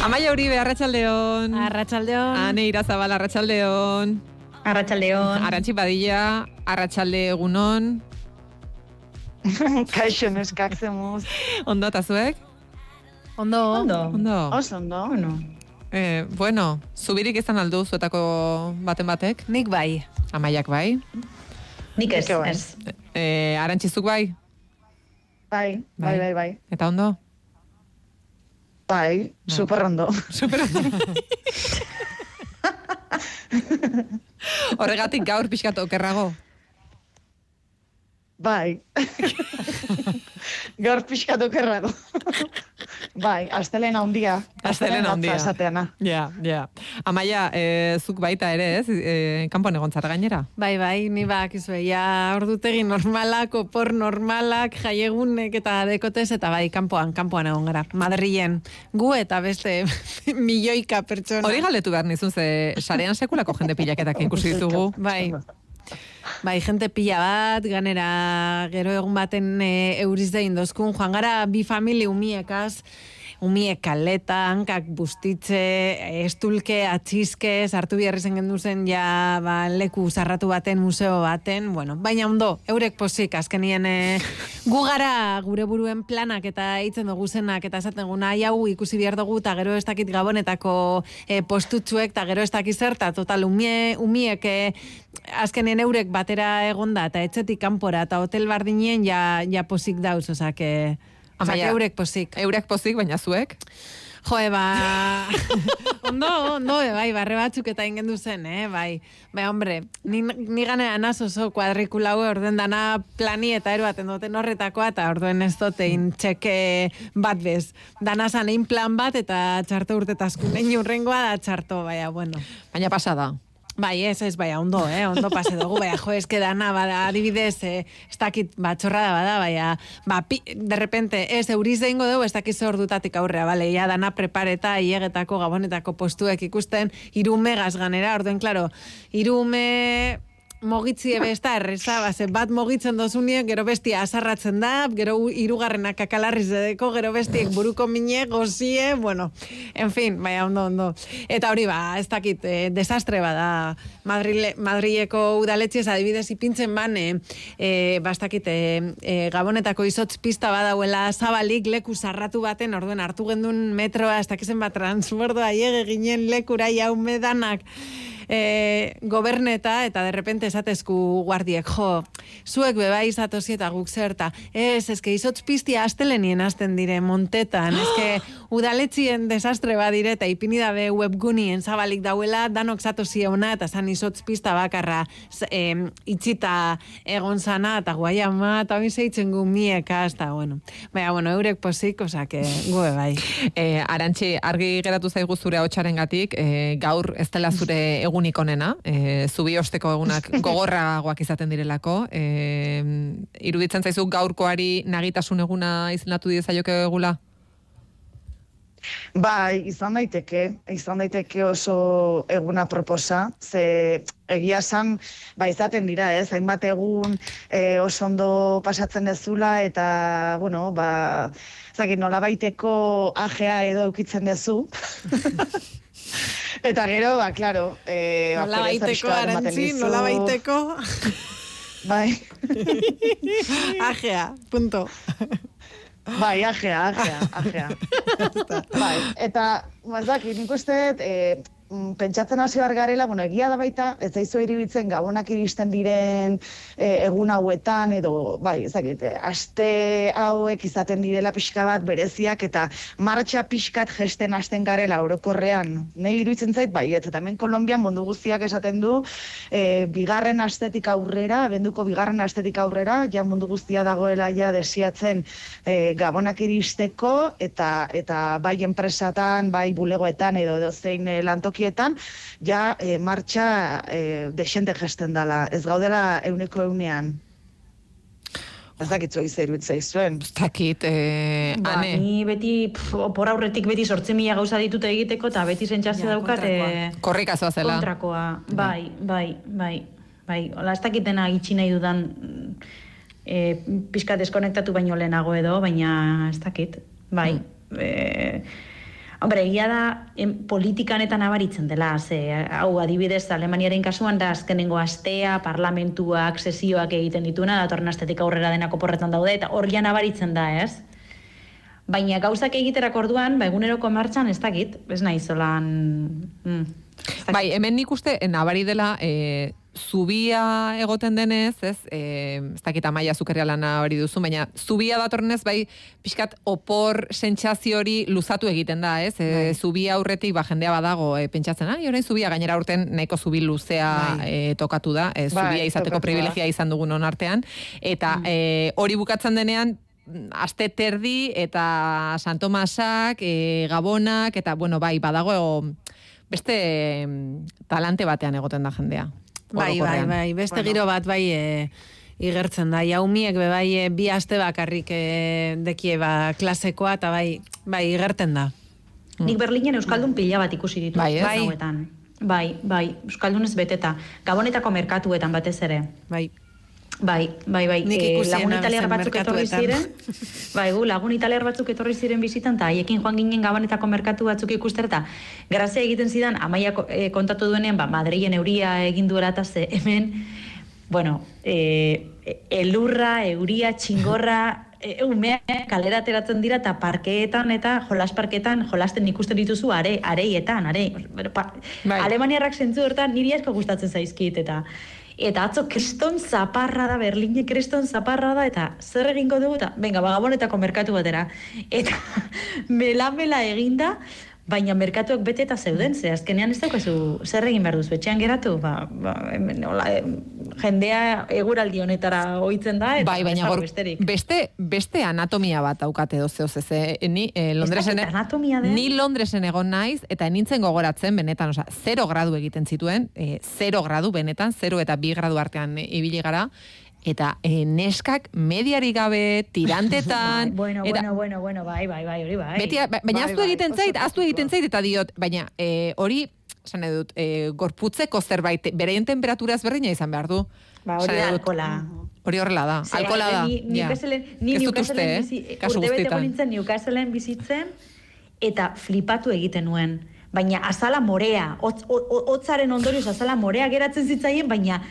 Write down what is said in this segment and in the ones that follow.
Amaia Uribe, Arratxaldeon. Arratxaldeon. Ane Irazabal, Arratxaldeon. Arratxaldeon. Arantxi Badilla, Arratxalde egunon. Kaixo neskak zemuz. Ondo eta zuek? Ondo. Ondo. Ondo. Oso ondo. Bueno. Eh, bueno, zubirik izan aldu zuetako baten batek? Nik bai. Amaiak bai. Nik ez, bai. ez. Eh, Arantxizuk bai? Bai, bai, bai, bai. Eta ondo? Bai, super ondo. Super Horregatik gaur pixkat okerrago. Bai. Gaur pixkat okerrago. bai, astelena handia. Astelena handia. Esateana. Ja, ja. Amaia, eh, zuk baita ere, ez? Eh, kanpoan egon zara gainera? Bai, bai, ni bak izue, ja ordutegi normalak, opor normalak, jaiegunek eta dekotez, eta bai, kanpoan, kanpoan egon gara. Madrilen, gu eta beste milioika pertsona. Hori galdetu behar nizun, ze sarean sekulako jende pilaketak ikusi ditugu. Bai. Bai, jente pila bat, ganera gero egun baten e, euriz da indozkun, joan gara bi famili umiekaz, umie kaleta, hankak bustitze, estulke, atxizke, sartu biharri zen gendu zen ja ba, leku zarratu baten, museo baten, bueno, baina ondo, eurek posik, azkenien e, gu gara gure buruen planak eta hitzen dugu zenak, eta esaten guna, hau ikusi behar dugu, eta gero ez dakit gabonetako e, postutsuek, eta gero ez dakit zer, eta total umie, umiek e, azkenen eurek batera egonda, eta etxetik kanpora, eta hotel bardinien ja, ja posik dauz, ozak, e, Amaia, eurek posik. Eurek pozik, baina zuek? Jo, eba, ondo, ondo, e, bai, barre batzuk eta ingen zen, eh, bai. Bai, hombre, ni, ni anaz oso kuadrikulau orden dana plani eta eruaten duten horretakoa, eta orduen ez dotein txeke bat bez. Dana zanein plan bat eta txarto urtetaskun, egin urrengoa da txarto, baina, bueno. Baina pasada. Bai, ez, ez, bai, ondo, eh, ondo pase dugu, bai, jo, eske dana, bada, adibidez, eh, ez dakit, ba, txorrada bada, bai, ba, pi, de repente, ez, euriz deingo dugu, ez dakit zer dutatik aurrea, bale, ja, dana prepareta, iegetako, gabonetako postuek ikusten, irume ganera, orduen, klaro, irume mogitzi ebe ez da erreza, ba, ze bat mogitzen dozunien, gero bestia azarratzen da, gero hirugarrenak kakalarri zedeko, gero bestiek buruko mine, gozie, bueno, en fin, baina ondo, ondo. Eta hori ba, ez dakit, eh, desastre bada, Madrile, Madrileko udaletxez adibidez ipintzen ban, eh, eh, ba, ez dakit, eh, eh, gabonetako izotz pista badauela zabalik leku zarratu baten, orduen hartu gendun metroa, ez dakizen bat transbordoa, iege ginen lekura jaume danak, e, goberneta eta de repente esatezku guardiek, jo, zuek beba izatozi eta guk zerta. Ez, eske izotz piztia astelenien hasten dire montetan, eske udaletzien desastre badire eta ipini dabe webgunien zabalik dauela, danok zatozi ona eta zan izotz pista bakarra em, itxita egon zana eta guai ama eta hori zeitzen gu mieka, eta bueno. Baina, bueno, eurek posik, osake, gu bai. E, Arantxi, argi geratu zaigu zure hotxaren gatik, gaur ez dela zure egunik onena, e, zubi osteko egunak gogorragoak izaten direlako, e, iruditzen zaizu gaurkoari nagitasun eguna izendatu diezaioke egula? Bai, izan daiteke, izan daiteke oso eguna proposa, ze egia esan, ba, izaten dira, ez, hainbat egun e, oso ondo pasatzen dezula, eta, bueno, ba, zaki, nola baiteko ajea edo eukitzen dezu. eta gero, ba, klaro, e, ba, Nola baiteko, arantzi, nola baiteko, Bai, ajea, punto. bai, ajea, ajea, ajea. bai, eta, bazaki, nik uste, e, mm, pentsatzen hasi behar garela, bueno, egia da baita, ez zaizu iribitzen gabonak iristen diren e, egun hauetan, edo, bai, ezakit, aste hauek izaten direla pixka bat bereziak, eta martxa pixkat gesten hasten garela orokorrean. Nei iruditzen zait, bai, eta hemen Kolombian mundu guztiak esaten du, e, bigarren astetik aurrera, benduko bigarren astetik aurrera, ja mundu guztia dagoela ja desiatzen e, gabonak iristeko, eta, eta bai enpresatan, bai bulegoetan edo dozein e, lantokietan, ja e, martxa e, desente gesten dala. Ez gaudela euneko eunean. Ez dakitzu izer zuen. Ez dakit, e, Ba, ane, ni beti, pf, opor aurretik beti sortzen mila gauza ditute egiteko, eta beti sentsazio Ja, daukat eh, korrika zoazela. kontrakoa. Bai, bai, bai, bai. Ola, ez dakitena itxi nahi dudan e, pixka deskonektatu baino lehenago edo, baina ez dakit. Bai, Mm. e, Hombre, egia da em, politikan eta nabaritzen dela, ze, hau adibidez Alemaniaren kasuan da azkenengo astea, parlamentuak, sesioak egiten dituna, datorren astetik aurrera denako porretan daude, eta hor nabaritzen da, ez? Baina gauzak egiterak orduan, ba, eguneroko martxan ez dakit, ez nahi zolan... Mm. Bai, hemen nik uste, eh, nabari dela, e, zubia egoten denez, ez, e, ez dakit amaia zukerria lana hori duzu, baina zubia datorrenez, bai, pixkat opor sentsazio hori luzatu egiten da, ez, e, zubia aurretik, ba, jendea badago, e, pentsatzen, ah, orain zubia gainera urten nahiko zubi luzea e, tokatu da, e, Bai, zubia izateko privilegia izan dugun onartean, eta e, hori bukatzen denean, aste terdi eta San Tomasak, e, Gabonak, eta bueno, bai, badago beste talante batean egoten da jendea. Bai, bai, bai, beste Bueno. giro bat bai e, igertzen da. Jaumiek be bai e, bi aste bakarrik e, dekie ba klasekoa eta bai, bai igerten da. Nik Berlinen Euskaldun pila bat ikusi ditu. Bai, ez? bai. Hauetan. Bai, bai, Euskaldunez beteta. Gabonetako merkatuetan batez ere. Bai. Bai, bai, bai. Ikusi lagun italiar batzuk etorri ziren. bai, gu, lagun italiar batzuk etorri ziren bizitan, eta haiekin joan ginen gabonetako merkatu batzuk ikuster, eta grazia egiten zidan, amaia ko- eh, kontatu duenean, ba, Madrilen euria egin duela, eta ze hemen, bueno, eh, elurra, euria, txingorra, e, umea kalera ateratzen dira eta parkeetan eta jolas parkeetan jolasten ikusten dituzu are, areietan, are. Pa, Bai. Alemaniarrak zentzu hortan niri asko gustatzen zaizkit eta eta atzo kriston zaparra da, Berline kriston zaparra da, eta zer egingo dugu, eta venga, bagabonetako merkatu batera. Eta melamela eginda, baina merkatuak bete eta zeuden, ze azkenean ez daukazu zer egin behar duzu, etxean geratu, ba, ba, hemen, hola, jendea eguraldi honetara ohitzen da, eta Bai, baina gor, besterik. beste, beste anatomia bat daukate doze ez e, ni eh, Londresen dakit anatomia den. ni Londresen egon naiz eta nintzen gogoratzen benetan, osea, 0 gradu egiten zituen, eh, 0 gradu benetan, 0 eta 2 gradu artean eh, ibili gara eta eh, neskak mediari gabe tirantetan bueno, eta bueno, bueno, bueno, bai, bai, bai, hori bai. Beti, ba- baina Bai, aztu bai, egiten oso zait, aztu egiten zait eta diot, baina eh, hori, esan nahi dut, eh, gorputzeko zerbait, bereien temperatura ezberdina izan behar du. Ba, hori da alkola. Hori horrela da, Ze, alkola da. Ni, ni ja. Newcastleen, ni Newcastleen beteko guztietan. nintzen Newcastleen bizitzen, eta flipatu egiten nuen. Baina azala morea, hotz- ho- ho- hotzaren ondorioz azala morea geratzen zitzaien, baina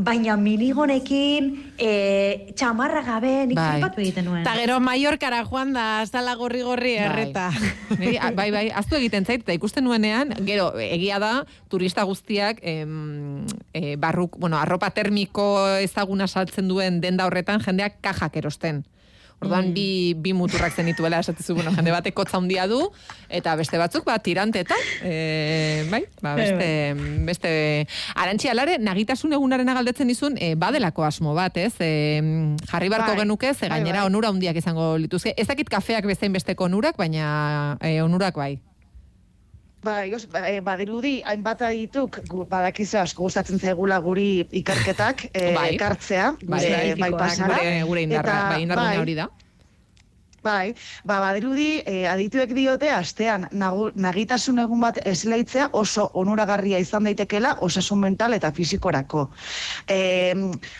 baina minigonekin, e, txamarra gabe, nik Bai. flipatu egiten nuen. Eta gero Mallorcara joan da, azala gorri-gorri erreta. Niri, a- bai, bai, aztu egiten zait, eta ikusten nuenean, gero, egia da, turista guztiak, em, e, barruk, bueno, arropa termiko ezaguna saltzen duen denda horretan, jendeak kajak erosten. Orduan, bi, bi muturrak zenituela esatizu, bueno, jende batek kotza handia du, eta beste batzuk, ba, tirantetan, e, bai, ba, beste, beste, arantxi alare, nagitasun egunaren galdetzen dizun, e, badelako asmo bat, ez? E, jarri barko Bai, genuke, ze bai, gainera bai. onura handiak izango lituzke. Ez dakit kafeak bezain besteko onurak, baina e, onurak bai. Bai, os, ba, eh, badirudi, hainbat adituk, badakizu asko gustatzen zaigula guri ikerketak eh, Bai. ekartzea, Bai, gure, bai. pasara. Gure, gure indarra, Eta, bai, indargune bai, hori da. Bai, ba, badirudi, eh, adituek diote, astean, nagu, nagitasun egun bat esleitzea oso onuragarria izan daitekela osasun mental eta fisikorako. E,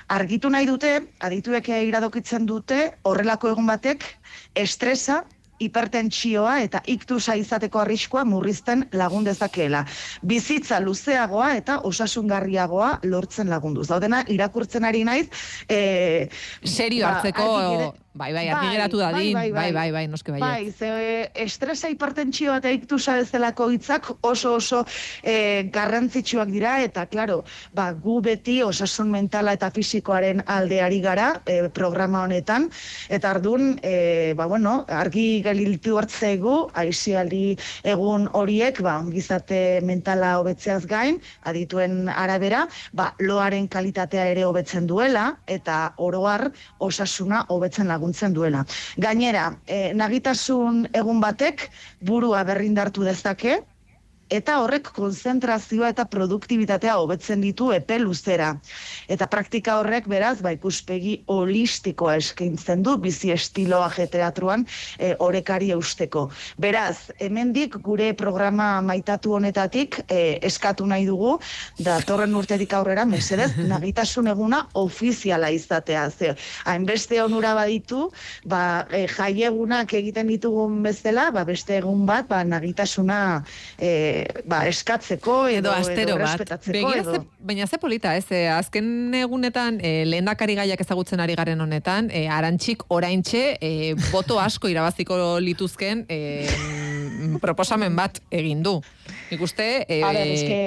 argitu nahi dute, adituek iradokitzen dute, horrelako egun batek, estresa, hipertentsioa eta iktusa izateko arriskua murrizten lagun dezakeela. Bizitza luzeagoa eta osasungarriagoa lortzen lagunduz. Daudena irakurtzen ari naiz, eh, Serio ba, hartzeko, bai, bai, argi geratu dadin, bai, bai, bai, noske bai. Bai, ze estresa hipertentsioa eta iktusa bezalako hitzak oso oso e, garrantzitsuak dira eta claro, ba, gu beti osasun mentala eta fisikoaren aldeari gara e, programa honetan. Eta ardun e, ba, bueno, argi geliltu hartzegu aisialdi egun horiek ba, ongizate mentala hobetzeaz gain adituen arabera ba, loaren kalitatea ere hobetzen duela eta oroar osasuna hobetzen laguntzen duela. Gainera, e, nagitasun egun batek burua berrindartu dezake, eta horrek konzentrazioa eta produktibitatea hobetzen ditu epe luzera. Eta praktika horrek beraz, ba, ikuspegi holistikoa eskaintzen du bizi estiloa teatruan e, orekari eusteko. Beraz, hemendik gure programa maitatu honetatik e, eskatu nahi dugu, da torren urtetik aurrera, mesedez, nagitasun eguna ofiziala izatea. Ze, hainbeste onura baditu, ba, e, jaiegunak egiten ditugun bezala, ba, beste egun bat, ba, nagitasuna e, ba, eskatzeko edo, Edo astero edo bat. Begira, edo... ze, baina ze polita, ez? Eh, azken egunetan, eh, lehendakari gaiak ezagutzen ari garen honetan, eh, arantxik oraintxe eh, boto asko irabaziko lituzken eh, mm, proposamen bat egin du. Nik uste, eh, A ber, eske,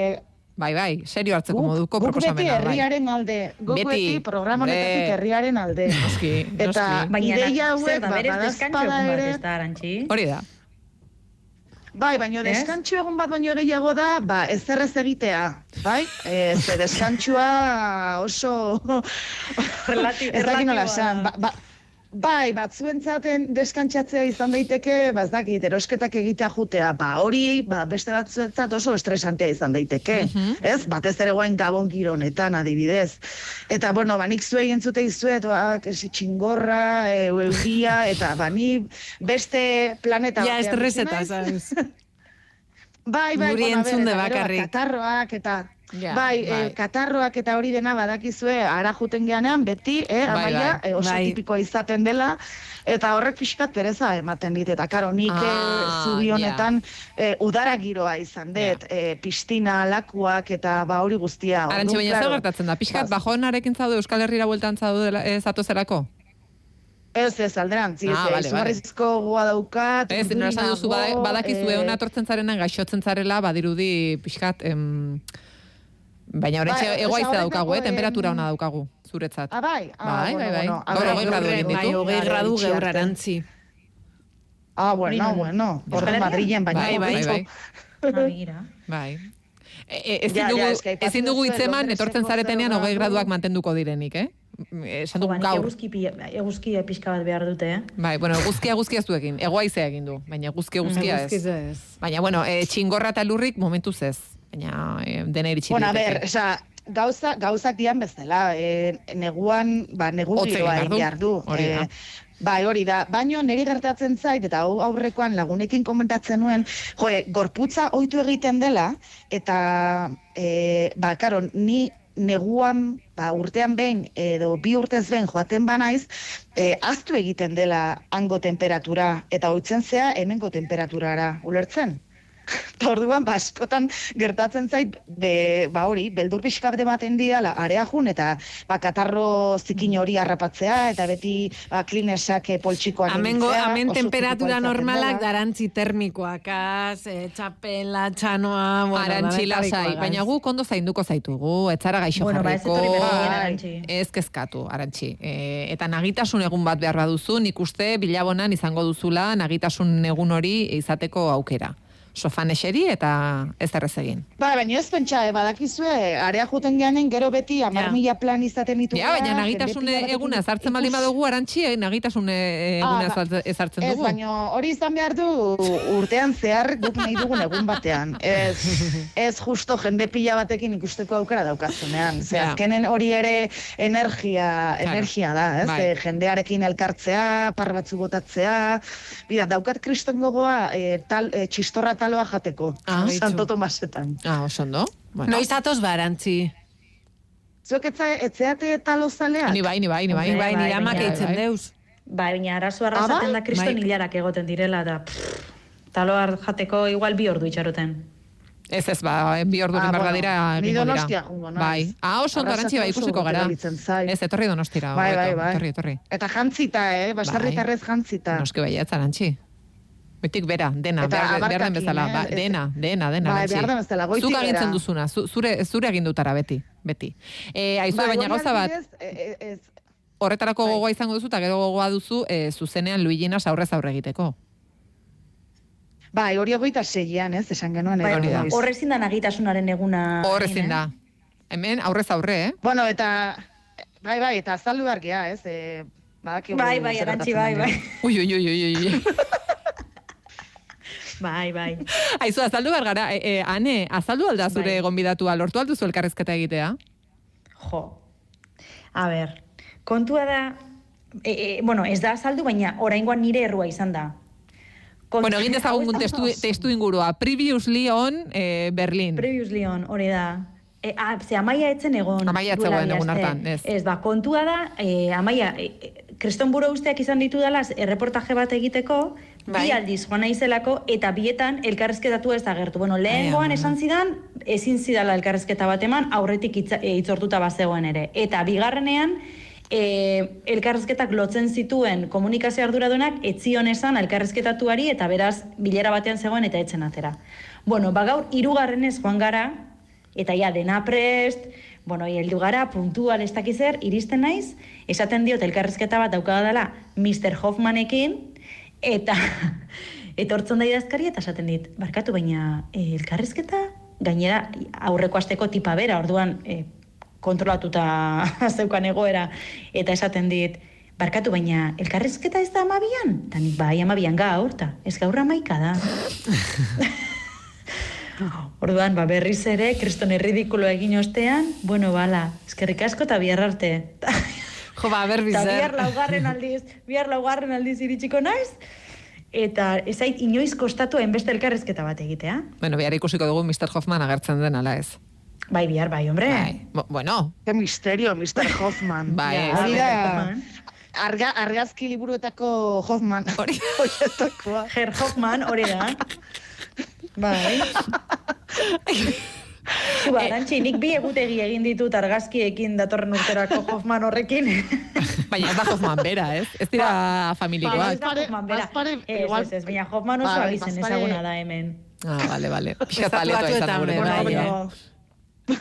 bai, bai, serio hartzeko guk, moduko guk beti proposamena. bai. herriaren alde, guk Beti, beti, programa honetatik herriaren alde. Noski, Eta noski. Baina, ideia hauek, ba, badazpada ere, ez da, arantxi? Hori da. Bai, baina Ez? deskantxo egun bat baino gehiago da, ba, ez errez egitea, bai? E, ze deskantxua oso... Relati- ez dakit nola esan, ba, ba, Bai, batzuen deskantxatzea izan daiteke, ba, ez dakit, erosketak egitea jutea, ba, hori, ba, beste batzuentzat oso estresantea izan daiteke, ez? Batez ere guain gabon giro honetan, adibidez. Eta, bueno, ba, nik zuei entzute izuet, ba, kesi txingorra, e, euria, eta, ba, ni beste planeta Ja, estreseta, sabes? Bai, bai, Guri bueno, a ber, entzun de eta gero, bakarrik. Katarroak eta Ja, bai, bai. eh, katarroak eta hori dena badakizue ara juten geanean beti, eh, Bai, amaia bai. eh, oso Bai. tipikoa izaten dela eta horrek pixkat pereza ematen dit eta karo nik eh, Ah, zubi honetan eh, udara giroa izan dut, eh, pistina, lakuak eta ba hori guztia. Arantxe, baina claro, gertatzen da? Pixkat, ba, bajonarekin zaude Euskal Herrira bueltan zaude eh, zatozerako? Ez, ez, alderantz, ez, Ah, ah, vale, vale. goa daukat, Ez, nora esan duzu, urdurinago, badakizue eh, ona etortzen zarenan gaixotzen zarela, badirudi pixkat, em, baina horretxe Bai, egoa osea, ize daukagu, eh? temperatura em, ona daukagu, zuretzat. Ah, bai? Ah, Bai, bueno, bai, bai. Gaur gradu Bai, gaur arantzi. Ah, bueno, bueno. Horren Herrian? Madrilen, baina Bai, bai, bai. Ah. Bai. E, e, ezin dugu, ezin dugu hitzeman, etortzen zaretenean hogei gradu. graduak mantenduko direnik, eh? Esan dugu ba, gaur. eguzki, eguzki pixka bat behar dute, eh? Bai, bueno, guzkia guzkia ez du egin. Egoaizea egin du, baina guzkia guzkia Eguzkiz ez. ez. Baina, bueno, e, txingorra eta lurrik momentuz ez. Baina, e, dena iritsi Bueno, a ber, osea, gauza, gauzak dian bezala, e, neguan, ba, negu giroa egin du. Hori da. Eh, Bai, hori da. Baino niri gertatzen zait, eta hau aurrekoan lagunekin komentatzen nuen, jo, e, gorputza ohitu egiten dela, eta, e, ba, karo, ni neguan, ba, urtean behin, edo bi urtez behin joaten banaiz, e, aztu egiten dela hango temperatura, eta oitzen zea hemengo temperaturara, ulertzen? Eta orduan, ba, askotan gertatzen zait, be, ba hori, beldur pixka bat ematen didala, area jun, eta ba, katarro zikin hori harrapatzea, eta beti ba, klinesak eh, poltsikoan Amengo, amen temperatura normalak darantzi termikoak, az, e, txapela, txanoa, bueno, Arantxi lasai, danetarikoagaz. baina guk ondo zainduko zaitugu, etzara gaixo Bueno, ba, jarriko, arantxi. ez kezkatu, arantxi. E, eta nagitasun egun bat behar baduzu, nik uste bilabonan izango duzula nagitasun egun hori izateko aukera. Sofan eseri eta ez errez egin. Ba, baina ez pentsa, eh, badakizue, area juten geanen, gero beti amar mila plan izaten ditu. Ja, baina nagitasun eguna ezartzen baldin badugu arantxi, eh, nagitasun eh, eguna Ah, ba- ezartzen- ezartzen Ez, dugu. baina hori izan behar du urtean zehar guk nahi dugun egun batean. Ez, ez justo jende pila batekin ikusteko aukera daukazunean. Ze Ja. azkenen hori ere energia, energia da, ez? Bai. E, jendearekin elkartzea, par batzu botatzea. Bida, daukat kriston gogoa e, tal, e, txistorra taloa jateko. Ah, Santo Tomasetan. Ah, oso ondo. Bueno. Noiz atoz ba, arantzi? Zuek etza, etzeate talo zaleak? Ni bai, ni bai, ni bai. Bai, bai, nire bai, amak bai, eitzen deuz. Bai, baina arazo arrasaten da kriston Bai. hilarak egoten direla, eta pff, taloa jateko igual bi ordu itxaroten. Ez ez, ba, bi ordu Ah, bueno, dira ni. Donostia joango naiz. Bai. Ah, oso ondo arantxi bai ikusiko gara. Ez, etorri donostira. Bai, bai, bai. Etorri, etorri. Eta jantzita, eh? Basarritarrez jantzita. Noski bai, ez arantxi. Betik bera, dena, Eta behar, behar den bezala, eh? ba, Ez- dena, dena, dena, arantxi. behar den bezala, goitik Zuk agintzen duzuna, zu, zure, zure agindutara beti, beti. E, aizue, Bai, baina hori gauza bat, adibidez, e- e- ez, horretarako bai. gogoa izango duzu, eta gero gogoa duzu, e, zuzenean Luiginas aurrez aurre egiteko. Bai, hori hogeita seian, ez, esan genuen. Bai, hori da. noiz. Hor ezin da nagitasunaren eguna. Hor egin, ezin eh? da. Hemen aurrez aurre, eh? Bueno, eta, bai, bai, eta azaldu behar gea, ez, e, badakigu Bai, bai, gertatzen bai, bai. Ui, ui, ui, ui, ui. Bai, bai. Aizu, azaldu behar gara, e, e, ane, azaldu alda zure Bai. gonbidatua, lortu alduzu elkarrezketa egitea? Jo. A ber, kontua da, e, e, bueno, ez da azaldu, baina oraingoan nire errua izan da. Kontu- Bueno, egin dezagun testu, testu ingurua, previously on eh, Berlin. Previously on, hori da. E, a, ze amaia etzen egon. Amaia bi egun hartan, ez. Ez, ba, kontua da, e, amaia, e, e, kriston buru usteak izan ditu dela erreportaje bat egiteko, Bai. bi aldiz joan naizelako, eta bietan elkarrezketatu ez agertu. Bueno, lehengoan esan zidan, ezin zidala elkarrezketa bat eman, aurretik itza, e, itzortuta bazegoen ere. Eta bigarrenean, e, elkarrezketak lotzen zituen komunikazio arduradunak etzion esan elkarrezketatuari eta beraz bilera batean zegoen eta etzen atera. Bueno, ba gaur hirugarrenez joan gara eta ja dena prest, bueno, heldu gara puntual ez dakiz zer, iristen naiz, esaten diot elkarrezketa bat daukada dela Mr. Hoffmanekin eta etortzen da idazkari eta esaten dit, barkatu baina e, elkarrezketa gainera aurreko asteko tipa bera, orduan e, kontrolatuta zeukan egoera, eta esaten dit, barkatu baina, elkarrezketa ez da amabian? Ta nik bai amabian gaur, ta ez gaur amaika da. Orduan, ba, berriz ere, kriston erridikulo egin ostean, bueno, bala, eskerrik asko eta bihar arte. Jo, ba, ber Eta bihar laugarren aldiz, bihar laugarren aldiz iritsiko naiz, eta ez zait inoiz kostatu enbeste elkarrezketa bat egitea. Bueno, behar ikusiko dugu Mr. Hoffman agertzen den, ala ez. Bai, bihar bai, hombre. Bai. Bo- Bueno, Ke misterio, Mr. Hoffman. Bai, Ja. Hori da, arga, argazki liburuetako Hoffman. Hori. Horietakoa. Ger Hoffman, hori da. Bai. Zu, Eh. arantxi, nik bi egutegi egin ditut argazkiekin datorren urterako Hoffman horrekin. baina ez da Hoffman bera, ez? Ez dira Ba, familikoak. ez da Hoffman, bera. bazpare, Ez, igual- ez, ez, baina Hoffman oso Bai, abizen ezaguna da hemen. Ah, vale, vale. Pixka Estatu taletoa izan gure be, kontra, bai, baina- eh.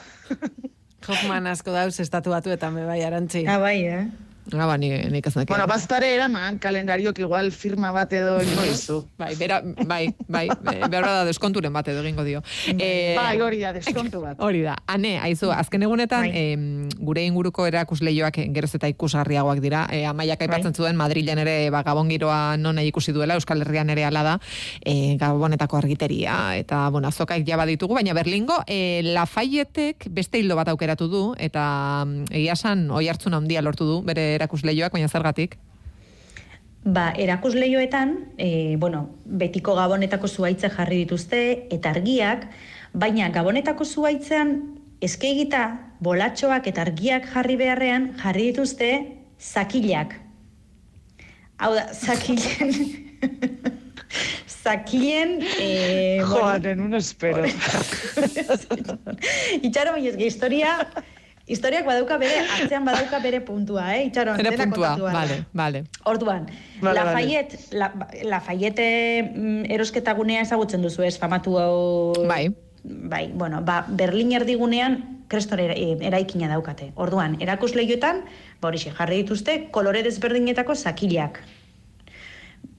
Hoffman asko dauz estatu batuetan be, bai, arantzi. Ah, bai, eh? Ah, ba, ni, nik ez. Bueno, bazpare eraman, kalendariok igual firma bat edo ingo izu. Bai, bera, bai, bai, behar da deskonturen bat edo egingo dio. Eh, Bai, hori da, deskontu bat. Hori da. Ane, aizu, azken egunetan, Bai. em, gure inguruko erakusleioak geroz eta ikusgarriagoak dira. E, amaiak aipatzen Bai. zuen, Madrilen ere, ba, Gabon giroa non ikusi duela, Euskal Herrian ere ala da, e, Gabonetako argiteria, eta, bueno, azokaik jaba ditugu, baina Berlingo, e, Lafayetek beste hildo bat aukeratu du, eta mm, egia esan, oi hartzun handia lortu du, bere erakusleioak, baina zergatik. Ba, erakusleioetan, e, bueno, betiko gabonetako zuaitza jarri dituzte, eta argiak, baina gabonetako zuaitzean eskegita, bolatxoak eta argiak jarri beharrean jarri dituzte zakilak. Hau da, zakilen... zakilen... E, Joanen, un espero. Itxaro, baina historia... Historiak badauka bere, atzean badauka bere puntua, eh? Itxaro, Bere puntua, vale, vale. Orduan, Vale, Lafayette, la, Lafayette mm, erosketa gunea ezagutzen duzu ez, famatu hau... Bai. Bai, bueno, ba, Berlin erdigunean kreston era, e, eraikina daukate. Orduan, erakusleioetan, ba horixe, jarri dituzte, kolore desberdinetako zakilak.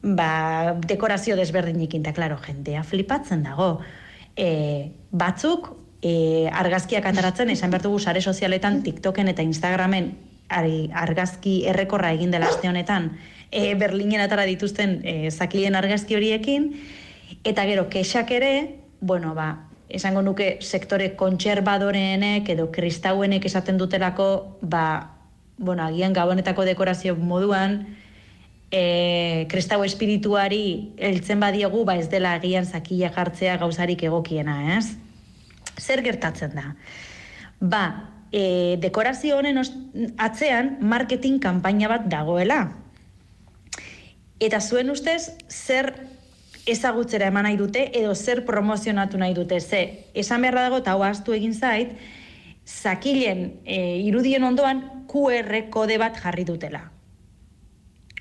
Ba, dekorazio desberdinekin, eta klaro, jendea flipatzen dago. E, batzuk, e, argazkiak ataratzen, esan behar dugu sare sozialetan, TikToken eta Instagramen argazki errekorra egin dela aste honetan, e, Berlinen atara dituzten e, zakilien argazki horiekin, eta gero, kexak ere, bueno, ba, esango nuke sektore kontserbadoreenek edo kristauenek esaten dutelako, ba, bueno, agian gabonetako dekorazio moduan, e, kristau espirituari heltzen badiegu, ba ez dela agian zakila jartzea gauzarik egokiena, ez? Zer gertatzen da? Ba, e, dekorazio honen atzean marketing kanpaina bat dagoela. Eta zuen ustez, zer ezagutzera eman nahi dute edo zer promozionatu nahi dute. Ze, esan beharra dago eta hau ahaztu egin zait, zakilen e, irudien ondoan QR kode bat jarri dutela.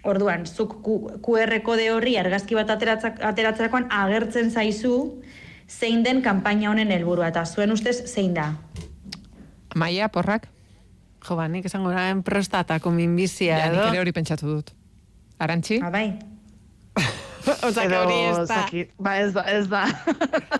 Orduan, zuk QR kode horri argazki bat ateratzak, ateratzerakoan agertzen zaizu zein den kanpaina honen helburua eta zuen ustez zein da. Maia, porrak? Jo, ba, nik esango nahen prostatako minbizia Ja, nik edo. ere hori pentsatu dut. Arantxi? Ah, bai. Osa, que hori ez da. zaki- Ba, ez da, ez da.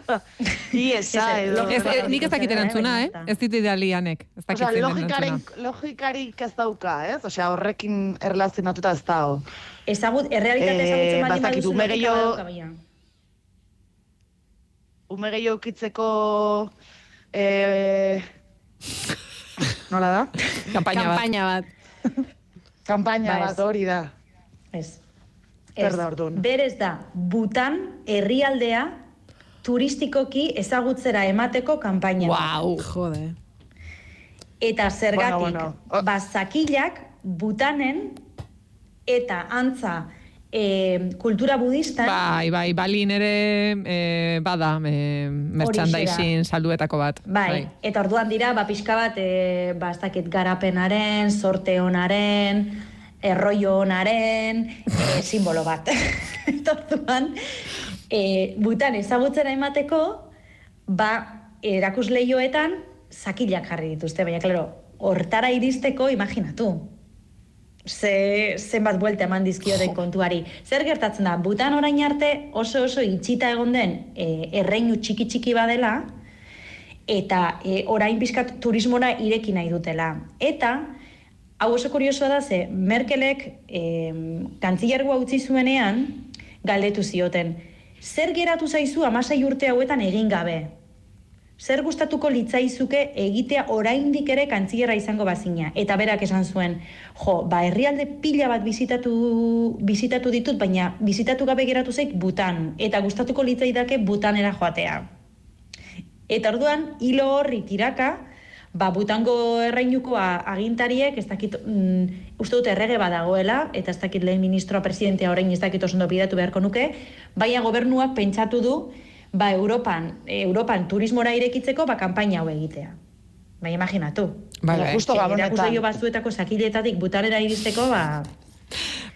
Iesa, Ez, edo. Ez, ez, nik ez dakit erantzuna, eh? Ez dit idealianek. Ez dakit den logikaren, erantzuna. logikarik ez dauka, ez? Osea, horrekin erlazionatuta ez dago. Ezagut, errealitate Eh, ezagutzen baldin bazakit, baduzu logika gehiago- badauka baina. Ume gehiago ukitzeko, e, nola da? Kampaina bat. Kampaina bat. Kampaina Ba, ez. bat hori da. Ez. Orduan? Berez da, Butan herrialdea turistikoki ezagutzera emateko kanpaina. Wow. Jode. Eta zergatik, Bueno, bueno. Bazakilak Butanen eta antza e, kultura budistan Bai, bai, balin ere e, bada e, merchandising salduetako bat. Bai, eta orduan dira, ba, pixka bat, e, ba, ez dakit garapenaren, sorte honaren, erroio honaren, e, simbolo bat. eta orduan, e, butan ezagutzera emateko, ba, erakusleioetan, zakilak jarri dituzte, baina, klaro, hortara iristeko, imaginatu. Ze, zenbat buelta eman dizkioten kontuari. Zer gertatzen da, butan orain arte oso oso itxita egon den e, erreinu txiki txiki badela, eta e, orain pixkat turismora ireki nahi dutela. Eta, hau oso kuriosoa da ze, Merkelek e, kantzilergoa utzi zuenean, galdetu zioten, zer geratu zaizu amasei urte hauetan egin gabe? Zer gustatuko litzaizuke egitea oraindik ere kantzilera izango bazina? Eta berak esan zuen, jo, ba herrialde pila bat bizitatu, bizitatu ditut, baina bizitatu gabe geratu zait butan. Eta gustatuko litzaidake butanera joatea. Eta orduan, hilo horri tiraka, ba, butango erreinuko a- agintariek, ez dakit, mm, uste dut errege badagoela, eta ez dakit lehen ministroa presidentea orain ez dakit oso ondo bidatu beharko nuke, baina gobernuak pentsatu du, ba, Europan, Europan turismora irekitzeko, ba, kanpaina hau egitea. Bai, imaginatu. Bai, Baina bai. justo gabonetan. Erakusleio batzuetako sakiletatik butanera iristeko, ba,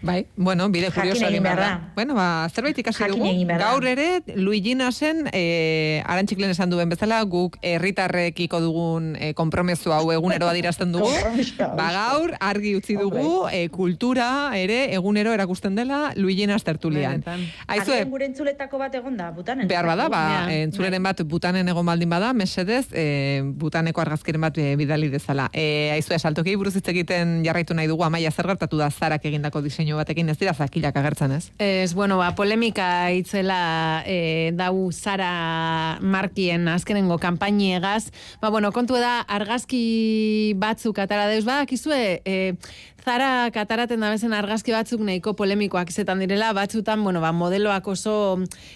Bai, bueno, bide kurioso egin behar da. Bueno, ba, zerbait ikasi Jakin dugu. Gaur ere, Luiginasen, e, arantxiklen esan duen bezala, guk herritarrekiko dugun e, konpromezu hau egunero adirazten dugu. Ba, gaur, argi utzi dugu, e, kultura ere egunero erakusten dela Luiginas tertulian. Benetan. Aizue, gure entzuletako bat egon da, butanen. Behar bada, ba, Ja. e, entzuleren bat butanen egon baldin bada, mesedez, e, butaneko argazkiren bat e, bidali dezala. E, aizue, saltoki buruz hitz egiten jarraitu nahi dugu, amaia zer gertatu da zarak egindako diseinu batekin, ez dira zakilak agertzen, ez? Ez, bueno, ba, polemika itzela e, dau zara markien azkenengo kanpainiegaz. Ba, bueno, kontu da argazki batzuk atara deuz, ba, kizue, e, zara kataraten da bezen argazki batzuk nahiko polemikoak izetan direla, batzutan, bueno, ba, modeloak oso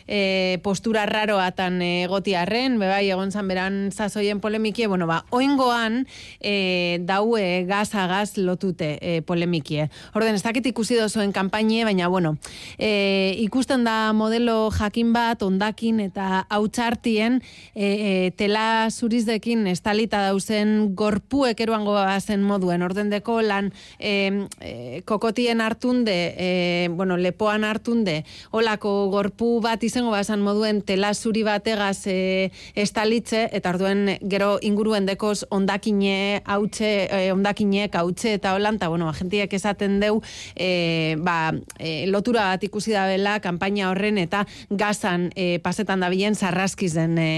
e, postura raroatan egotiarren, bebai, egon zan beran zazoien polemikie, bueno, ba, oingoan e, dau e, gaz a gaz lotute e, polemikie. Orden, ez dakit ikusi dozuen kanpainie, baina, bueno, e, ikusten da modelo jakin bat, ondakin eta hautsartien e, e, tela zurizdekin estalita dauzen gorpuek eroango zen moduen. Ordendeko lan e, e, kokotien hartunde, e, bueno, lepoan hartunde, olako gorpu bat izango bazan moduen tela zuri bategaz e, estalitze, eta orduen gero inguruen dekoz ondakine hautxe, e, ondakinek hautxe eta holan, eta bueno, agentiek esaten deu, e, ba, e, lotura bat ikusi da bela, kanpaina horren eta gazan e, pasetan da bilen sarraskizen e,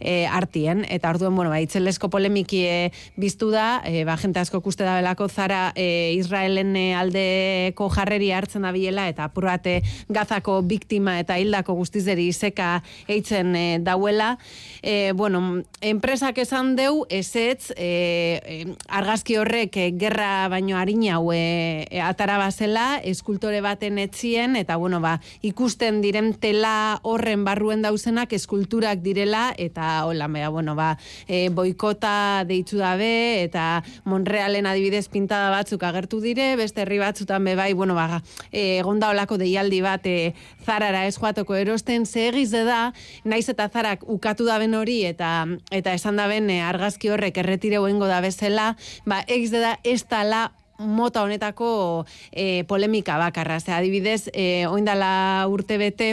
e, artien, eta orduen, bueno, ba, itzelesko polemiki e, biztu da, e, ba, jente asko kuste da belako zara e, Israelen e, aldeko jarreri hartzen da biela, eta apurate gazako biktima eta hildako guztizeri izeka eitzen e, dauela. E, bueno, enpresak esan deu, ezetz, e, argazki horrek gerra baino harina hau e, e, atara bazela, eskultore baten etzien, eta bueno, ba, ikusten diren tela horren barruen dauzenak eskulturak direla, eta hola, bea, bueno, ba, e, boikota deitzu dabe, eta Monrealen adibidez pintada batzuk agertu dire, beste herri batzutan be bai, bueno, ba, e, egonda olako deialdi bat e, zarara ez joateko erosten, ze egize da, naiz eta zarak ukatu daben hori, eta eta esan daben e, argazki horrek erretire hoengo da bezala, ba, egize da ez tala mota honetako e, polemika bakarra. Ze adibidez, e, oindala urte bete,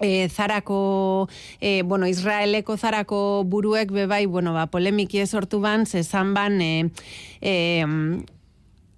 e, zarako, e, bueno, Israeleko zarako buruek bebai, bueno, ba, polemiki sortu ban, zezan ban, e, e,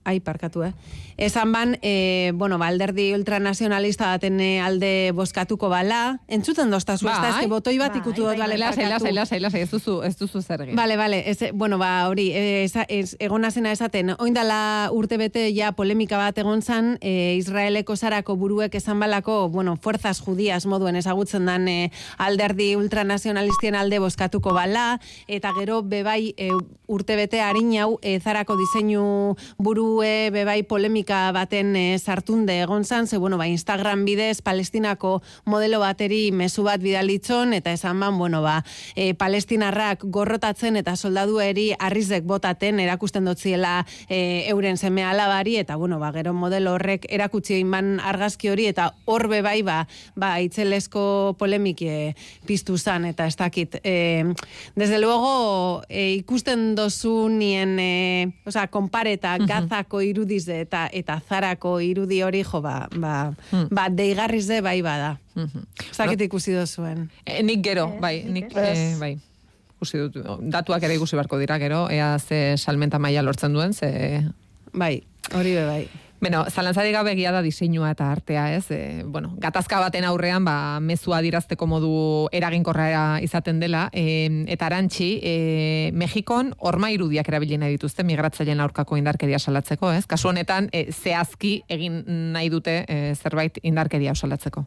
ai parkatua, Esan ban, e, bueno, ba, alderdi ultranazionalista baten eh, alde boskatuko bala, entzuten doztazu, ez da, ez Bai. botoi bat ikutu dut, bale, Lasai, lasai, lasai, lasai, ez duzu, ez duzu zer. Bale, bale, ez, bueno, ba, hori, eh, esa- ez, egona zena esaten, oindala urte bete ja polemika bat egon zan, e, Israeleko zarako buruek esan balako, bueno, fuerzas judias moduen ezagutzen dan e, alderdi ultranazionalistien alde boskatuko bala, eta gero bebai e, urte bete harin hau e, zarako diseinu burue bebai polemika baten e, sartunde egon zan, ze, bueno, ba, Instagram bidez palestinako modelo bateri mezu bat bidalitzon, eta esan ban, bueno, ba, e, palestinarrak gorrotatzen eta soldadueri arrizek botaten erakusten dotziela e, euren seme alabari, eta bueno, ba, gero modelo horrek erakutsi inban argazki hori, eta hor be bai, ba, ba itzelesko polemik e, piztu zan, eta ez dakit. E, desde luego, e, ikusten dozu nien, e, osea, konpareta gazako irudize eta eta zarako irudi hori, jo, ba, ba, ba deigarriz de bai bada. Mhm. Ez dakit ikusi dozuen. E, nik gero, bai, nik, e, bai. Ikusi dut, datuak ere ikusi beharko dira gero, ea ze salmenta maila lortzen duen, ze... Bai, hori be bai. Bueno, zalantzari gabe egia da diseinua eta artea, ez? E, bueno, gatazka baten aurrean, ba, mezua dirazteko modu eraginkorra izaten dela, e, eta arantxi, e, Mexikon orma irudiak erabili nahi dituzte migratzaileen aurkako indarkeria salatzeko, ez? Kasu honetan, e, zehazki egin nahi dute e, zerbait indarkeria salatzeko.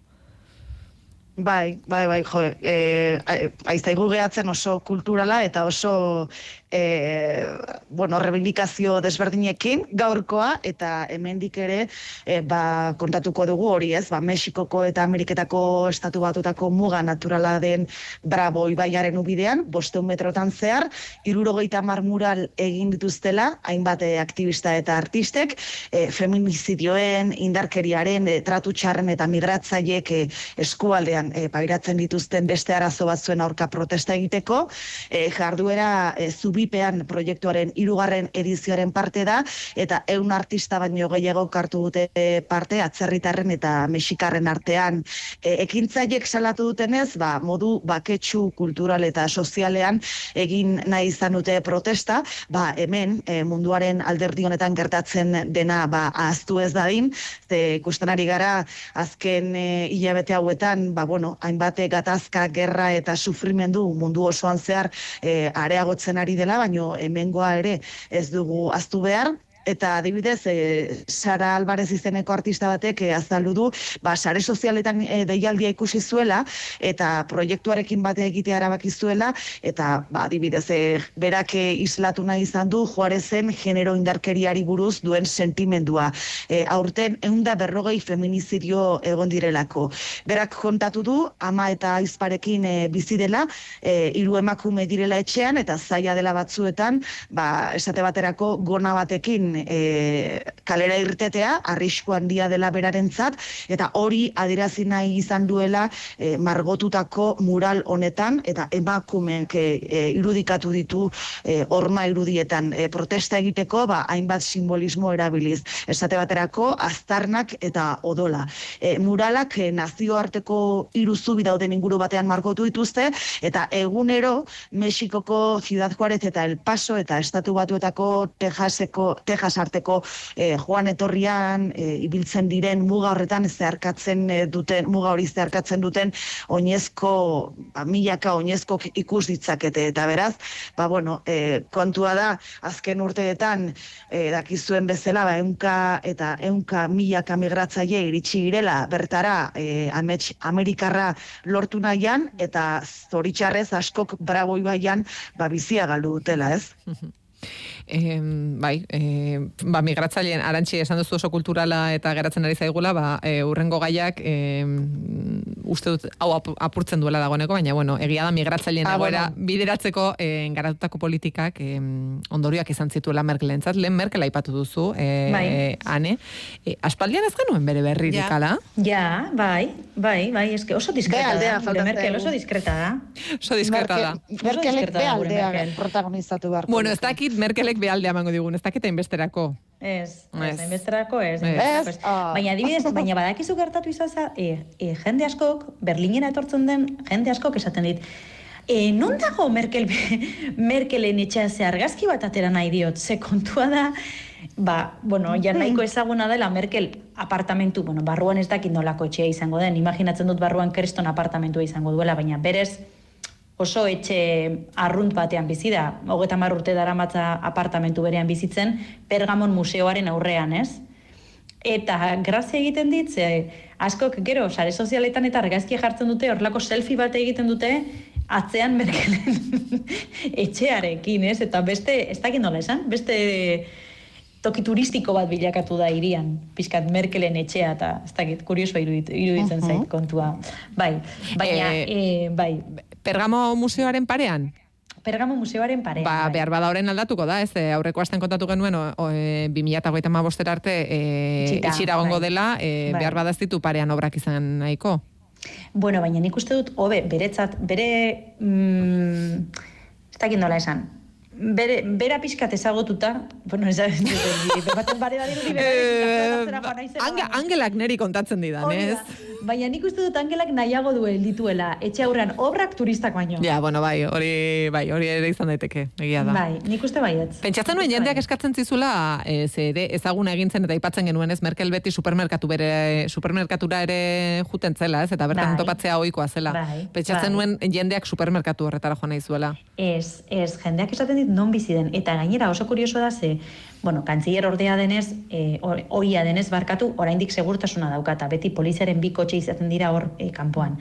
Bai, bai, bai, jo, eh, aizaigu gehatzen oso kulturala eta oso e, bueno, rebindikazio desberdinekin gaurkoa eta hemendik ere e, ba, kontatuko dugu hori ez, ba, Mexikoko eta Ameriketako estatu batutako muga naturala den Bravo ibaiaren ubidean, bosteun metrotan zehar, irurogeita mar mural egin dituztela, hainbat e, aktivista eta artistek, e, feminizidioen, indarkeriaren, e, tratu txarren eta migratzaiek e, eskualdean e, pairatzen dituzten beste arazo batzuen aurka protesta egiteko, e, jarduera e, zubipean proiektuaren hirugarren edizioaren parte da, eta eun artista baino gehiago hartu dute e, parte atzerritarren eta mexikarren artean. E, ekintzaiek salatu dutenez, ba, modu baketsu kultural eta sozialean egin nahi izan dute protesta, ba, hemen e, munduaren alderdi honetan gertatzen dena ba, ahaztu ez dadin, ze ikusten ari gara azken e, hilabete hauetan, ba, bueno, hainbat gatazka, gerra eta sufrimendu mundu osoan zehar e, areagotzen ari dela, baino hemengoa ere ez dugu aztu behar, eta adibidez e, Sara Alvarez izeneko artista batek e, azaldu du ba sare sozialetan e, deialdia ikusi zuela eta proiektuarekin bate egitea erabaki zuela eta ba adibidez e, berak islatu nahi izan du Juarezen genero indarkeriari buruz duen sentimendua. E, aurten eunda berrogei feminizidio egon direlako. Berak kontatu du ama eta aizparekin e, bizi dela e, hiru emakume direla etxean eta zaila dela batzuetan ba esate baterako gona batekin e, kalera irtetea, arrisku handia dela berarentzat, eta hori adirazi nahi izan duela e, margotutako mural honetan, eta emakumeek e, e, irudikatu ditu e, orma irudietan e, protesta egiteko, ba, hainbat simbolismo erabiliz. Esate baterako, aztarnak eta odola. E, muralak e, nazioarteko iruzubi dauden inguru batean margotu dituzte, eta egunero Mexikoko Ciudad Juarez eta El Paso eta Estatu Batuetako Texaseko, Texas arteko eh, Juan etorrian eh, ibiltzen diren muga horretan zeharkatzen eh, duten, muga hori zeharkatzen duten oinezko, ba, milaka oinezko ikus ditzakete eta beraz, ba bueno, eh, kontua da azken urteetan eh, dakizuen bezala ba ehunka eta ehunka milaka migratzaile iritsi girela bertara eh, amets, Amerikarra lortu nahian eta zoritxarrez askok bravo ibaian ba bizia galdu dutela, ez? E, bai, e, ba, migratzaileen arantxi esan duzu oso kulturala eta geratzen ari zaigula, ba, e, urrengo gaiak e, uste dut hau ap apurtzen duela dagoeneko, baina bueno, egia da migratzaileen Ah, egoera bueno. bideratzeko e, garatutako politikak e, ondorioak izan zituela Merkelentzat, lehen Merkel aipatu duzu, e, Bai. ane, e, aspaldian ez genuen bere berririk, Ja. ala? Ja, bai, bai, bai, eske oso diskreta aldea da, Merkel oso diskreta da. Oso diskreta da. Merkelek bealdea Merkel. protagonizatu beharko. Bueno, ez dakit Merkelek behaldea emango digun, ez dakit hainbesterako. Ez, Ez. ez, hainbesterako ez. Ez. Ez? Ah. Baina adibidez, baina badakizu gertatu izan za, e, e, jende askok, Berlinera etortzen den jende askok esaten dit, e, non dago Merkel, Merkelen etxea ze argazki bat atera nahi diot, ze kontua da, ba, bueno, ja nahiko ezaguna dela Merkel apartamentu, bueno, barruan ez dakit nolako etxea izango den, imaginatzen dut barruan kreston apartamentua izango duela, baina berez oso etxe arrunt batean bizi da, hogeta urte dara matza apartamentu berean bizitzen, Pergamon museoaren aurrean, ez? Eta grazia egiten dit, ze askok gero, sare sozialetan eta argazki jartzen dute, horrelako selfie bat egiten dute, atzean Merkelen etxearekin, ez? Eta beste, ez dakit nola esan, beste toki turistiko bat bilakatu da irian, pizkat Merkelen etxea eta ez dakit kuriosoa irudit, iruditzen uh zait kontua. Bai, baina e, bai, Pergamo museoaren parean Pergamo museoaren parean. Ba, bai. behar bada horren aldatuko da, ez, aurreko asten kontatu genuen, o, e, 2008 arte e, itxira gongo bai. dela, e, bai. behar bada ez ditu parean obrak izan nahiko. Bueno, baina nik uste dut, hobe, beretzat, bere, mm, ez dakit nola esan, bere, bera pixkat ezagotuta, bueno, ez da, baten bare da dirudi, Angelak neri kontatzen didan, ez? Baina nik uste dut Angelak nahiago duen dituela, etxe aurrean obrak turistak baino. Ja, bueno, bai, hori, bai, hori ere izan daiteke, egia da. Bai, nik uste baietz. Pentsatzen nuen jendeak eskatzen zizula, ez, ere, ezaguna egintzen eta aipatzen genuen ez, Merkel beti supermerkatu bere, supermerkatura ere juten zela, ez, eta bertan bai. topatzea ohikoa zela. Bai, Pentsatzen bai. nuen jendeak supermerkatu horretara joan nahi zuela. Ez, ez, jendeak esaten non bizi den. Eta gainera oso kurioso da ze, bueno, kantziller ordea denez, e, oia denez barkatu, oraindik segurtasuna daukata, beti poliziaren bi kotxe izaten dira hor e, kanpoan.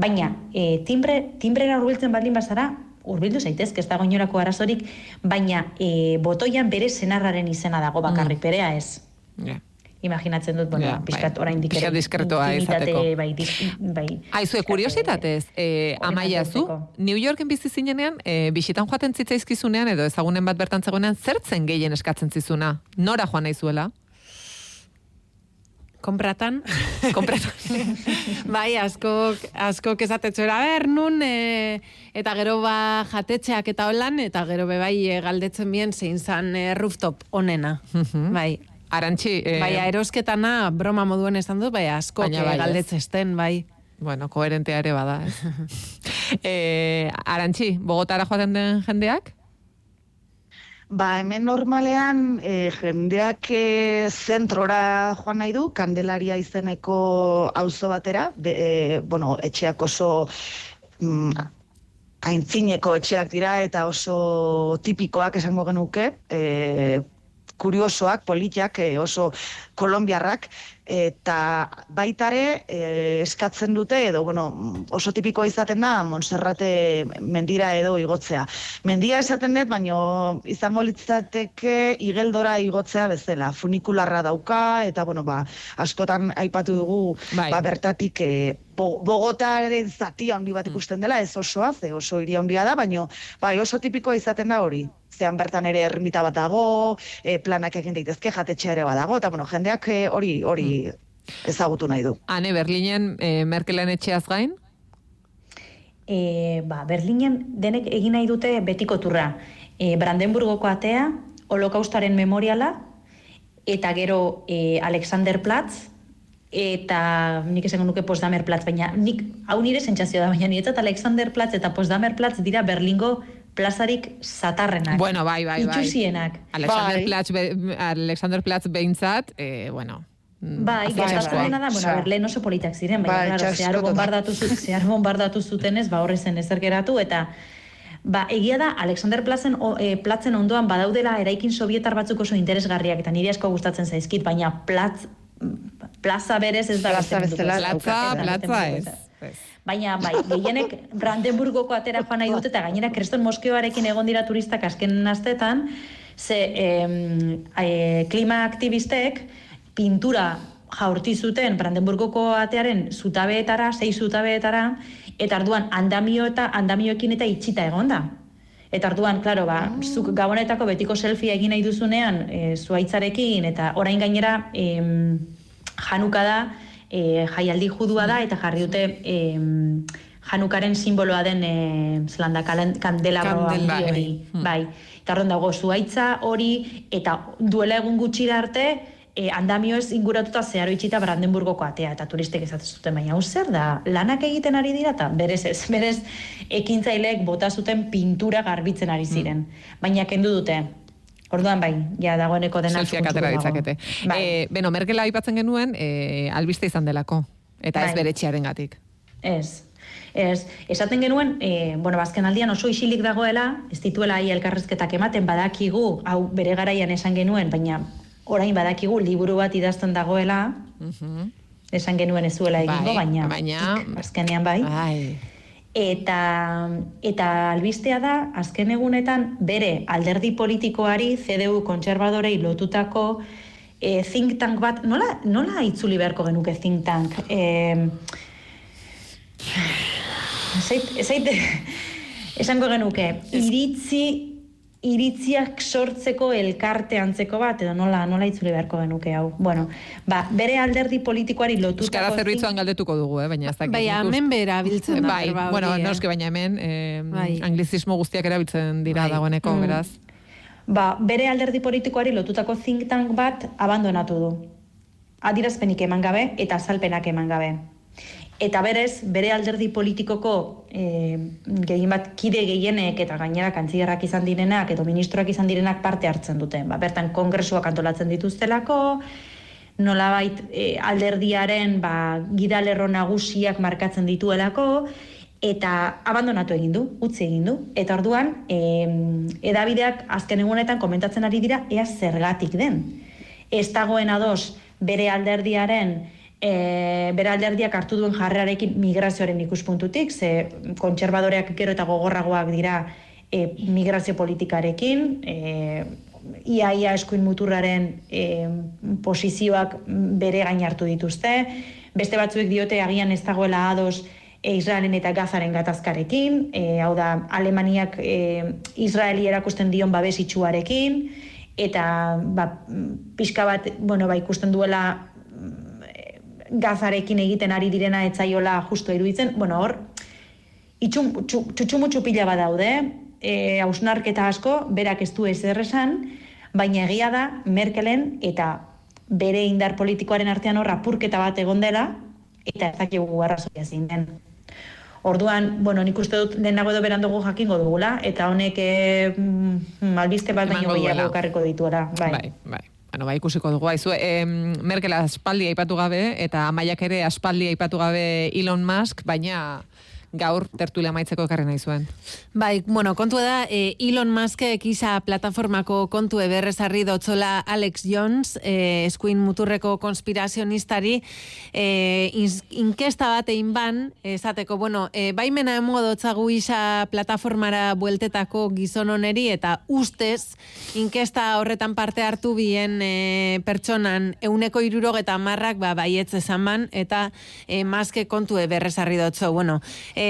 Baina, e, timbre, timbrera urbiltzen baldin bazara, urbildu zaitezke, ez dago inorako arazorik, baina e, botoian bere senarraren izena dago bakarrik, mm. berea ez. Yeah imaginatzen dut, bueno, yeah, pixkat bai, orain dikere. diskretoa izateko. Bai, dis, bai. Aizue, kuriositatez, eh, amaia zu, New Yorken bizi zinenean, eh, bisitan joaten zitzaizkizunean, edo ezagunen bat bertan zegoenean, zertzen gehien eskatzen zizuna? Nora joan nahi zuela? Kompratan. Kompratan. bai, askok, askok esatetxora, ber, nun, e, eta gero ba jatetxeak eta holan, eta gero be bai e, galdetzen bien zein zan e, rooftop onena. bai, Arantxi... Eh, bai, erosketana broma moduen esan dut, bai, asko bai, galdetzesten, bai. Bueno, koherentea ere bada, ez. eh, Arantxi, Bogotara joaten den jendeak? Ba, hemen normalean e, jendeak e, zentrora joan nahi du, kandelaria izeneko auzo batera, be, e, bueno, etxeak oso mm, aintzineko etxeak dira eta oso tipikoak esango genuke, e, kuriosoak, politiak, eh, oso kolombiarrak, eta baitare e, eskatzen dute edo bueno, oso tipikoa izaten da Montserrate mendira edo igotzea. Mendia esaten dut, baino izango litzateke igeldora igotzea bezala. Funikularra dauka eta bueno, ba, askotan aipatu dugu bai. ba, bertatik e, Bogotaren zati handi bat mm. ikusten dela, ez osoa, ze oso iria handia da, baino bai, oso tipikoa izaten da hori. Zean bertan ere ermita bat dago, e, planak egin daitezke jatetxe ere badago, eta bueno, jendeak hori hori ezagutu nahi du. Hane, Berlinen e, Merkelen etxeaz gain? E, ba, Berlinen denek egin nahi dute betiko turra. E, Brandenburgoko atea, holokaustaren memoriala, eta gero e, Alexander Platz, eta nik esango nuke Postdamer Platz, baina nik hau nire sentsazio da, baina niretzat Alexander Platz eta Postdamer Platz dira Berlingo plazarik zatarrenak. Bueno, bai, bai, bai. Itxusienak. Alexander, bai. Platz, be, Alexander Platz behintzat, eh, bueno, Mm. Bai, gertatu dena da, bueno, ber, lehen oso politak ziren, baina, bai, claro, zehar bombardatu, zehar bombardatu zutenez, ba, horre zen ezer geratu, eta, ba, egia da, Alexander Plazen, o, e, Platzen ondoan badaudela eraikin sovietar batzuk oso interesgarriak, eta nire asko gustatzen zaizkit, baina Platz, plaza berez ez da. Plaza bezala, plaza, plaza ez. Baina, bai, gehienek Brandenburgoko atera joan nahi dute, eta gainera Kreston Moskeoarekin egon dira turistak azken astetan, ze e, klima aktivistek, pintura jaurti zuten Brandenburgoko atearen zutabeetara, sei zutabeetara, eta arduan andamio eta andamioekin eta itxita egonda. Eta arduan, klaro, ba, oh. zuk gabonetako betiko selfie egin nahi duzunean e, zuaitzarekin, eta orain gainera e, januka da, e, jaialdi judua da, eta jarri dute e, janukaren simboloa den e, zelanda kandelabroa hori. Hmm. Bai, eta arduan dago zuaitza hori, eta duela egun gutxi arte, e, andamioez inguratuta zeharo itxita Brandenburgoko atea, eta turistek ezatzen zuten, baina hau zer da, lanak egiten ari dira, eta berez ez, berez ekintzaileek bota zuten pintura garbitzen ari ziren. Baina kendu dute, Orduan bai, ja dagoeneko dena Selfieak atera ditzakete. Bai. Eh, beno, Merkela aipatzen genuen, eh, albiste izan delako. Eta ez Bai. bere txiarengatik. Ez. Ez, esaten genuen, e, bueno, bazken aldian oso isilik dagoela, ez dituela ai elkarrezketak ematen badakigu, hau bere garaian esan genuen, baina orain badakigu liburu bat idazten dagoela, Mhm. esan genuen ez zuela egingo, Bai, baina, baina- azkenean bai. Bai. Eta, eta albistea da, azken egunetan, bere alderdi politikoari, CDU kontserbadorei lotutako e, think tank bat, nola, nola itzuli beharko genuke think tank? E, zait, zait, esango genuke, iritzi, iritziak sortzeko elkarte antzeko bat, edo nola, nola itzuli beharko genuke hau. Bueno, ba, bere alderdi politikoari lotutako... Euskara zerbitzuan galdetuko dugu, eh? baina ez dakit. Bai, hemen bera biltzen da. Bai, berba bueno, eh. noski baina hemen, eh, Bai. anglizismo guztiak erabiltzen dira Bai. dagoeneko, Mm. beraz. ba, bere alderdi politikoari lotutako think tank bat abandonatu du. Adirazpenik eman gabe eta azalpenak eman gabe. Eta berez, bere alderdi politikoko e, gehien bat kide gehienek eta gainera kantzigerrak izan direnak edo ministroak izan direnak parte hartzen dute. Ba, bertan kongresuak antolatzen dituztelako, nolabait e, alderdiaren ba, gidalerro nagusiak markatzen dituelako, eta abandonatu egin du, utzi egin du. Eta orduan, e, edabideak azken egunetan komentatzen ari dira ea zergatik den. Ez dagoen ados bere alderdiaren e, bere alderdiak hartu duen jarrerarekin migrazioaren ikuspuntutik, ze kontserbadoreak gero eta gogorragoak dira e, migrazio politikarekin, e, iaia eskuin muturraren e, posizioak bere gain hartu dituzte, beste batzuek diote agian ez dagoela ados e, Israelen eta Gazaren gatazkarekin, e, hau da, Alemaniak e, Israeli erakusten dion babesitxuarekin, eta ba, pixka bat, bueno, ba, ikusten duela gazarekin egiten ari direna etzaiola justu iruditzen, bueno, hor, itxum, txu- txutxumutxu pila badaude, e, hausnarketa asko, berak ez du ez erresan, baina egia da Merkelen eta bere indar politikoaren artean hor apurketa bat egon dela, eta ez dakigu arrazoia zein den. Orduan, bueno, nik uste dut lehenago edo berandugu jakingo dugula, eta honek e, mm, albiste bat baino gehiago ekarriko dituela. Bai. bai. bai. Bueno, bai, ikusiko dugu. Aizu, eh, Merkel aspaldi aipatu gabe, eta Amaiak ere aspaldi aipatu gabe Elon Musk, baina gaur tertulia maitzeko ekarri nahi zuen. Bai, bueno, kontua da, e, Elon Muskek isa plataformako kontu eberrezarri dotzola Alex Jones, e, eskuin muturreko konspirazionistari, e, inkesta bat egin ban, esateko, bueno, e, baimena emo dotzagu isa plataformara bueltetako gizon oneri, eta ustez, inkesta horretan parte hartu bien e, pertsonan euneko irurogeta marrak ba, baietz esan eta e, Muskek kontu eberrezarri dotzo, bueno, e,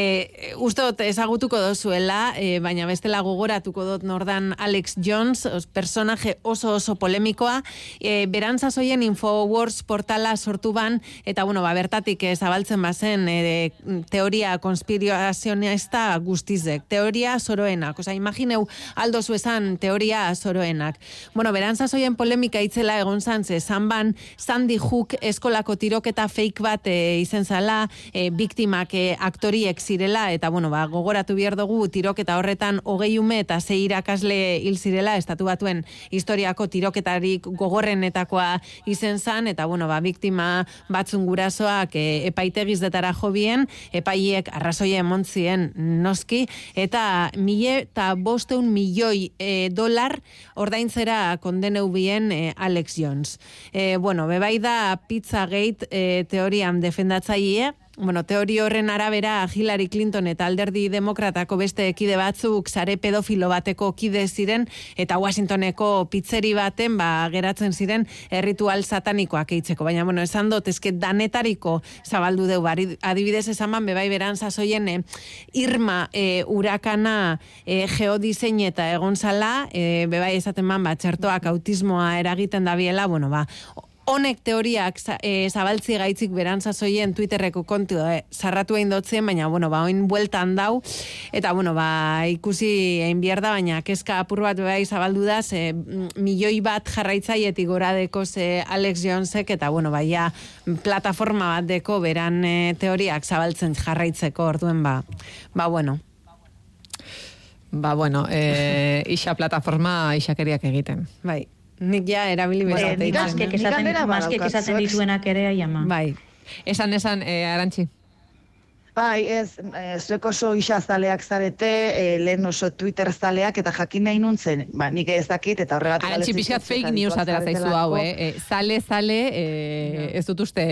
uste dut ezagutuko dozuela, e, baina bestela gogoratuko dut nordan Alex Jones, os, personaje oso oso polemikoa, e, berantzazoien Infowars portala sortu ban, eta bueno, ba, bertatik e, zabaltzen bazen e, teoria konspirazionista guztizek, teoria soroenak, oza, imagineu aldo esan teoria soroenak. Bueno, berantzazoien polemika itzela egon zan, ze zan ban, Sandy Hook eskolako tiroketa fake bat e, izen zala, e, biktimak e, aktoriek zirela, eta bueno, ba, gogoratu behar dugu tiroketa horretan hogei ume eta zei irakasle hil zirela, estatu batuen historiako tiroketarik gogorrenetakoa izen zan, eta bueno, ba, biktima batzun gurasoak e, epaitegiz detara jobien, epaiek arrazoia emontzien noski, eta mile eta bosteun milioi e, dolar ordaintzera kondeneu bien e, Alex Jones. E, bueno, bebai da Pizzagate e, teorian defendatzaile, Bueno, teori horren arabera Hillary Clinton eta alderdi demokratako beste kide batzuk sare pedofilo bateko kide ziren eta Washingtoneko pizzeri baten ba, geratzen ziren erritual satanikoak eitzeko. Baina, bueno, esan dut, eske danetariko zabaldu deu, bari, adibidez esan ban, bebai beran zazoien eh, Irma eh, urakana eh, geodisein eta egon zala, eh, bebai esaten ban, ba, txertoak autismoa eragiten dabiela, bueno, ba, honek teoriak eh, zabaltzi gaitzik beran sasoien Twitterreko kontu eh, sarratu egin dotzen, baina, bueno, ba, oin bueltan dau, eta, bueno, ba, ikusi egin behar da, baina, kezka apur bat bai zabaldu da, ze, mm, milioi bat jarraitzaietik gora deko ze Alex Jonesek, eta, bueno, ba, ja, plataforma bat deko beran eh, teoriak zabaltzen jarraitzeko, orduen, ba, ba, bueno, Ba, bueno, e, isa plataforma isakeriak egiten. bai, nik ja erabili Bueno, bezate. nik eh? Esaten, Nik aldera maskek badaukat, esaten dituenak ere ai ama. Bai, Esan, esan, e, arantxi. Bai, ez, e, zuek oso isa zaleak zarete, e, lehen oso Twitter zaleak, eta jakin nahi nuntzen, ba, nik ez dakit, eta horregatik... Arantxi pixkat fake news atera zaizu hau, eh? E, zale, zale, e, ez dut uste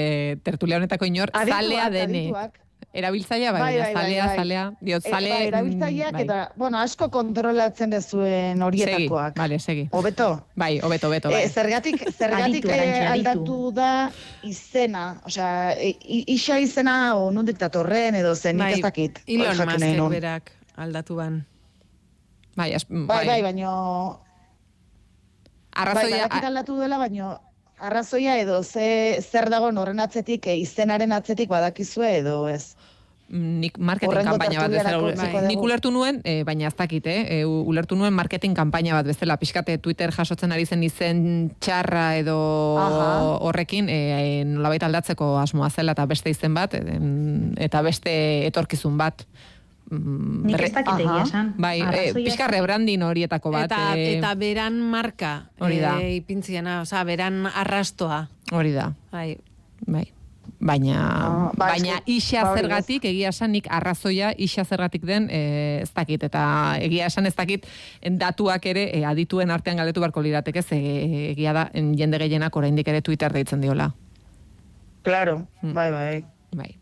tertulia honetako inor, Adituak, zalea adituak. Erabiltzaia, bai, Bai, bai, bai, zalea, bai. zalea. Diot, E, zale... bai, erabiltzaileak, bai. eta, bueno, asko kontrolatzen dezuen Segi, horietakoak. vale, segi. Hobeto? Bai, hobeto, hobeto, bai. E, zergatik, zergatik eh, aditu. aldatu da izena, osea, e, isa izena o nondik datorren edo zen, nik ez dakit. Bai, nahi Muskek nun. berak aldatu ban. Bai, as, Bai, bai, baino... Bai, Arrazoia, badakit aldatu dela, baino arrazoia edo ze, zer dago horren atzetik, e, izenaren atzetik badakizue edo ez. nik marketing kanpaina bat bezala. Nik ulertu nuen, e, baina ez dakit, eh? E, ulertu nuen marketing kanpaina bat bezala. Pixkate Twitter jasotzen ari zen izen txarra edo Aha. horrekin, e, nolabait aldatzeko asmoa zela eta beste izen bat, e, eta beste etorkizun bat. Mm, Nik ez dakit egia esan. Bai, e, pixka rebrandin horietako bat. eta, e, eta beran marka Hori da. eh, ipintziena, osea, beran arrastoa. Hori da, Bai. bai. Baina, Ah, ba, baina isa ba, zergatik, egia esan nik arrazoia isa zergatik den e, ez dakit. Eta egia esan ez dakit datuak ere e, adituen artean galdetu barko lirateke, ze e, egia da en jende gehienak oraindik ere Twitter deitzen diola. Claro, Mm. bai, bai. Bai.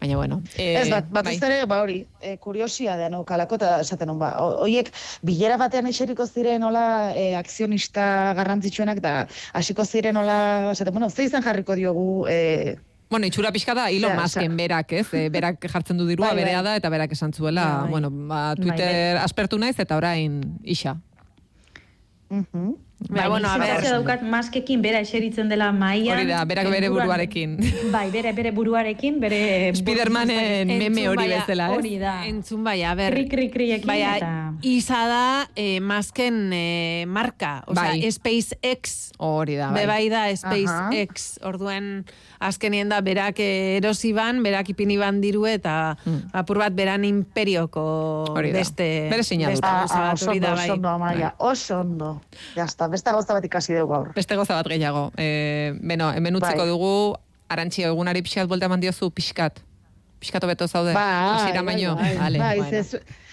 Baina bueno. E, Ez bat, batez bai. ere, ba hori, e, kuriosia da kalako eta esaten hon, ba, hoiek bilera batean eseriko ziren hola e, akzionista garrantzitsuenak eta hasiko ziren hola, esaten, bueno, ze izan jarriko diogu, e, Bueno, itxura pixka da Elon Musken berak, ez? E, berak jartzen du dirua, Bai, bai. berea da, eta berak esan zuela, Bai. bueno, ba, Bai, Twitter aspertu naiz, eta orain isa. mhm. Ba, bueno, a ber. sentsazioa daukat maskekin bera eseritzen dela maian. Hori da, berak bere buruarekin. Bai, bere bere buruarekin, bere... Spidermanen meme Entzun hori bezala, ez? Hori da. Entzun bai, a ber. Kri, kri, kriekin Baina, eta- iza da eh, masken eh, marka. Osea, Bai. SpaceX Hori da, bai. Be bai da SpaceX, orduen azkenien da berak eh, erosi ban, berak ipini ban diru eta apur bat beran imperioko Mm. Hori da. beste Bere sinadura. beste Ah, gauza ah, bat oso hori ondo, da oso bai. ondo, Amaia, oso ondo. Ya está, beste gauza bat ikasi dugu gaur. Beste goza bat gehiago. E, beno, hemen utziko Bai. dugu, arantxi egunari pixkat buelta eman diozu, pixkat. Pixkat hobeto zaude. Bai, Hasiera bai, baino. bai, Vale, bai, bueno. ze zu- bai, bai, bai,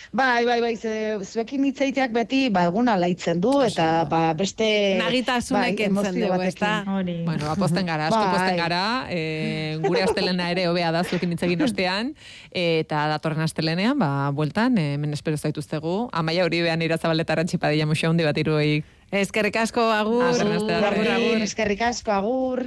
ze, zuekin hitzeiteak beti, ba, eguna laitzen du, eta, ba, beste... Nagitasunek entzen emozio dugu, ezta? Bueno, aposten gara, asko Bai. posten gara, e, gure astelena ere hobea da zuekin hitz egin ostean, eta datorren astelenean, ba, bueltan, e, hemen espero zaituztegu, amaia hori behan irazabaleta arantxi padilla museo hundi bat iruei. Eskerrik asko agur. Arte. agur, agur. Eskerrik asko, agur.